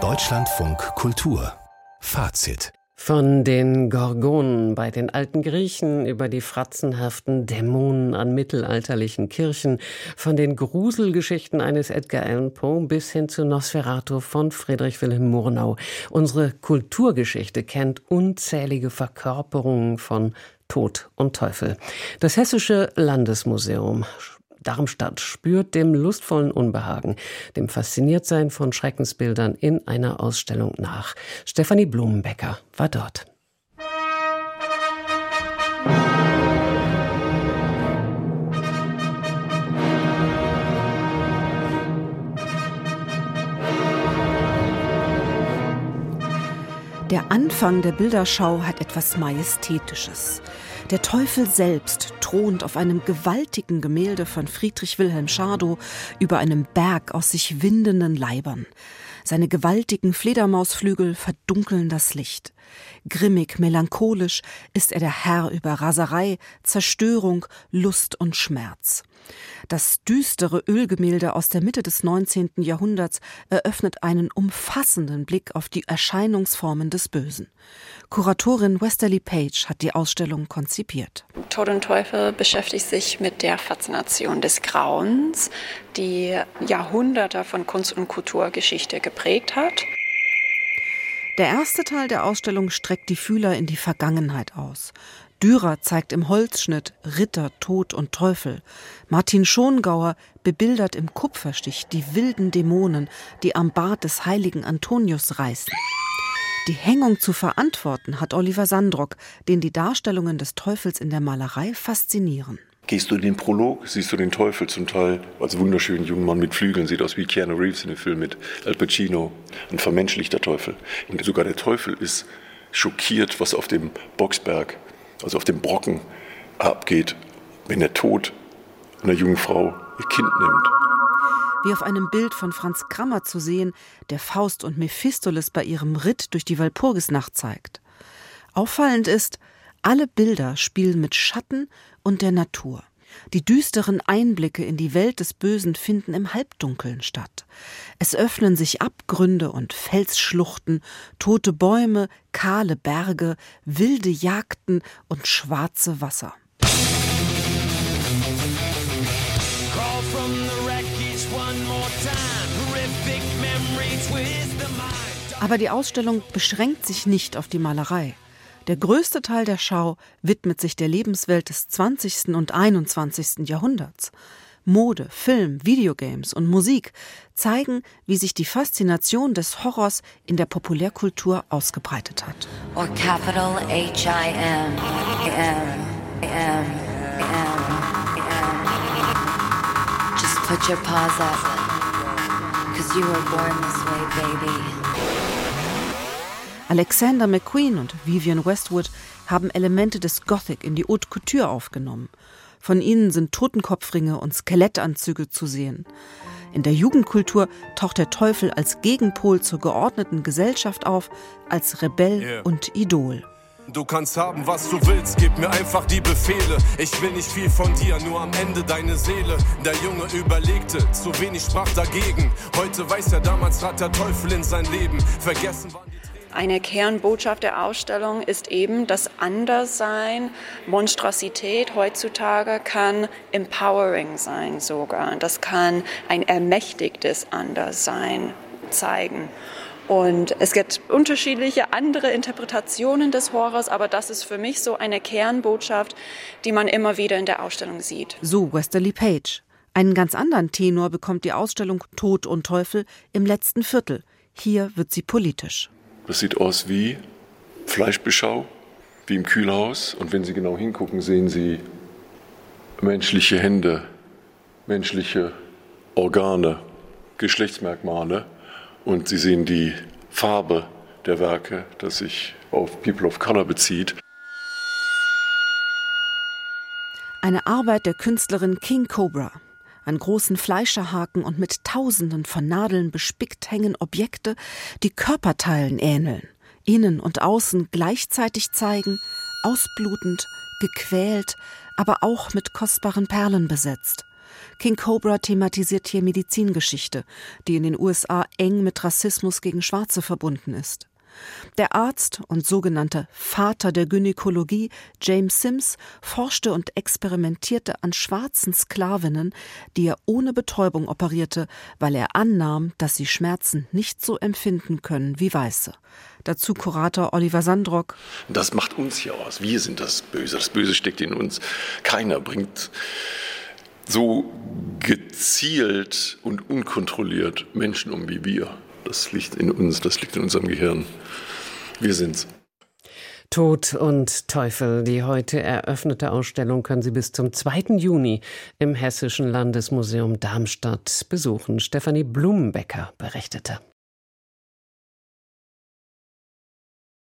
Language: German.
Deutschlandfunk Kultur Fazit von den Gorgonen bei den alten Griechen über die fratzenhaften Dämonen an mittelalterlichen Kirchen, von den Gruselgeschichten eines Edgar Allan Poe bis hin zu Nosferatu von Friedrich Wilhelm Murnau. Unsere Kulturgeschichte kennt unzählige Verkörperungen von Tod und Teufel. Das Hessische Landesmuseum Darmstadt spürt dem lustvollen Unbehagen, dem Fasziniertsein von Schreckensbildern in einer Ausstellung nach. Stefanie Blumenbecker war dort. Der Anfang der Bilderschau hat etwas Majestätisches. Der Teufel selbst thront auf einem gewaltigen Gemälde von Friedrich Wilhelm Schadow über einem Berg aus sich windenden Leibern. Seine gewaltigen Fledermausflügel verdunkeln das Licht. Grimmig, melancholisch ist er der Herr über Raserei, Zerstörung, Lust und Schmerz. Das düstere Ölgemälde aus der Mitte des 19. Jahrhunderts eröffnet einen umfassenden Blick auf die Erscheinungsformen des Bösen. Kuratorin Westerly Page hat die Ausstellung konzipiert. Tod und Teufel beschäftigt sich mit der Faszination des Grauens, die Jahrhunderte von Kunst- und Kulturgeschichte geprägt hat. Der erste Teil der Ausstellung streckt die Fühler in die Vergangenheit aus. Dürer zeigt im Holzschnitt Ritter, Tod und Teufel. Martin Schongauer bebildert im Kupferstich die wilden Dämonen, die am Bart des heiligen Antonius reißen. Die Hängung zu verantworten hat Oliver Sandrock, den die Darstellungen des Teufels in der Malerei faszinieren. Gehst du in den Prolog, siehst du den Teufel zum Teil als wunderschönen jungen Mann mit Flügeln, sieht aus wie Keanu Reeves in dem Film mit Al Pacino, ein vermenschlichter Teufel. Und sogar der Teufel ist schockiert, was auf dem Boxberg, also auf dem Brocken abgeht, wenn der Tod einer jungen Frau ihr Kind nimmt. Wie auf einem Bild von Franz Krammer zu sehen, der Faust und Mephistopheles bei ihrem Ritt durch die Walpurgisnacht zeigt. Auffallend ist, alle Bilder spielen mit Schatten und der Natur. Die düsteren Einblicke in die Welt des Bösen finden im Halbdunkeln statt. Es öffnen sich Abgründe und Felsschluchten, tote Bäume, kahle Berge, wilde Jagden und schwarze Wasser. Aber die Ausstellung beschränkt sich nicht auf die Malerei. Der größte Teil der Schau widmet sich der Lebenswelt des 20. und 21. Jahrhunderts. Mode, Film, Videogames und Musik zeigen, wie sich die Faszination des Horrors in der Populärkultur ausgebreitet hat. Or capital H-I-M, M, M, M, Just put your paws up, cause you were born this way, baby. Alexander McQueen und Vivian Westwood haben Elemente des Gothic in die Haute Couture aufgenommen. Von ihnen sind Totenkopfringe und Skelettanzüge zu sehen. In der Jugendkultur taucht der Teufel als Gegenpol zur geordneten Gesellschaft auf, als Rebell yeah. und Idol. Du kannst haben, was du willst, gib mir einfach die Befehle. Ich will nicht viel von dir, nur am Ende deine Seele. Der Junge überlegte, zu wenig sprach dagegen. Heute weiß er, damals trat der Teufel in sein Leben. Vergessen die eine Kernbotschaft der Ausstellung ist eben, dass Anderssein, Monstrosität heutzutage kann empowering sein sogar. Das kann ein ermächtigtes Anderssein zeigen. Und es gibt unterschiedliche andere Interpretationen des Horrors, aber das ist für mich so eine Kernbotschaft, die man immer wieder in der Ausstellung sieht. So Westerly Page. Einen ganz anderen Tenor bekommt die Ausstellung Tod und Teufel im letzten Viertel. Hier wird sie politisch. Das sieht aus wie Fleischbeschau, wie im Kühlhaus. Und wenn Sie genau hingucken, sehen Sie menschliche Hände, menschliche Organe, Geschlechtsmerkmale. Und Sie sehen die Farbe der Werke, das sich auf People of Color bezieht. Eine Arbeit der Künstlerin King Cobra. An großen Fleischerhaken und mit Tausenden von Nadeln bespickt hängen Objekte, die Körperteilen ähneln, innen und außen gleichzeitig zeigen, ausblutend, gequält, aber auch mit kostbaren Perlen besetzt. King Cobra thematisiert hier Medizingeschichte, die in den USA eng mit Rassismus gegen Schwarze verbunden ist. Der Arzt und sogenannte Vater der Gynäkologie James Sims forschte und experimentierte an schwarzen Sklavinnen, die er ohne Betäubung operierte, weil er annahm, dass sie Schmerzen nicht so empfinden können wie Weiße. Dazu Kurator Oliver Sandrock. Das macht uns hier aus. Wir sind das Böse. Das Böse steckt in uns. Keiner bringt so gezielt und unkontrolliert Menschen um wie wir. Das liegt in uns, das liegt in unserem Gehirn. Wir sind's. Tod und Teufel. Die heute eröffnete Ausstellung können Sie bis zum 2. Juni im Hessischen Landesmuseum Darmstadt besuchen. Stefanie Blumenbecker berichtete.